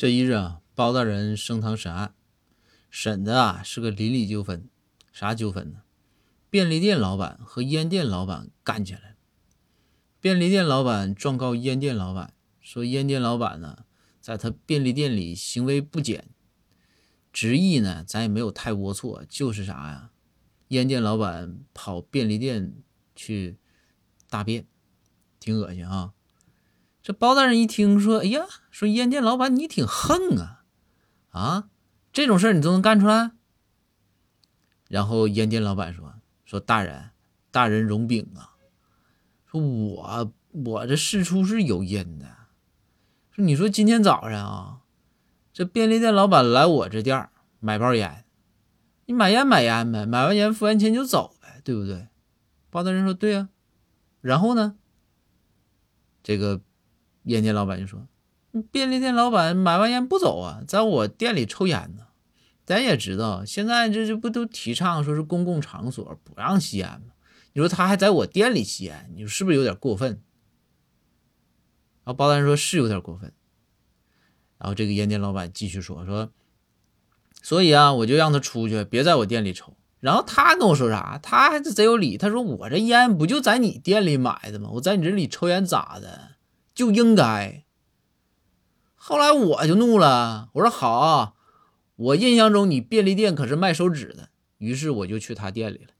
这一日啊，包大人升堂审案，审的啊是个邻里纠纷。啥纠纷呢？便利店老板和烟店老板干起来了。便利店老板状告烟店老板，说烟店老板呢，在他便利店里行为不检，执意呢，咱也没有太龌龊，就是啥呀？烟店老板跑便利店去大便，挺恶心啊。这包大人一听说，哎呀，说烟店老板你挺横啊，啊，这种事儿你都能干出来。然后烟店老板说：“说大人，大人容禀啊，说我我这事出是有因的。说你说今天早上啊，这便利店老板来我这店买包烟，你买烟买烟呗，买完烟付完钱就走呗，对不对？”包大人说：“对呀。”然后呢，这个。烟店老板就说：“便利店老板买完烟不走啊，在我店里抽烟呢。咱也知道，现在这这不都提倡说是公共场所不让吸烟吗？你说他还在我店里吸烟，你说是不是有点过分？”然后包大人说：“是有点过分。”然后这个烟店老板继续说：“说，所以啊，我就让他出去，别在我店里抽。然后他跟我说啥？他还是贼有理。他说我这烟不就在你店里买的吗？我在你这里抽烟咋的？”就应该。后来我就怒了，我说好，我印象中你便利店可是卖手纸的，于是我就去他店里了。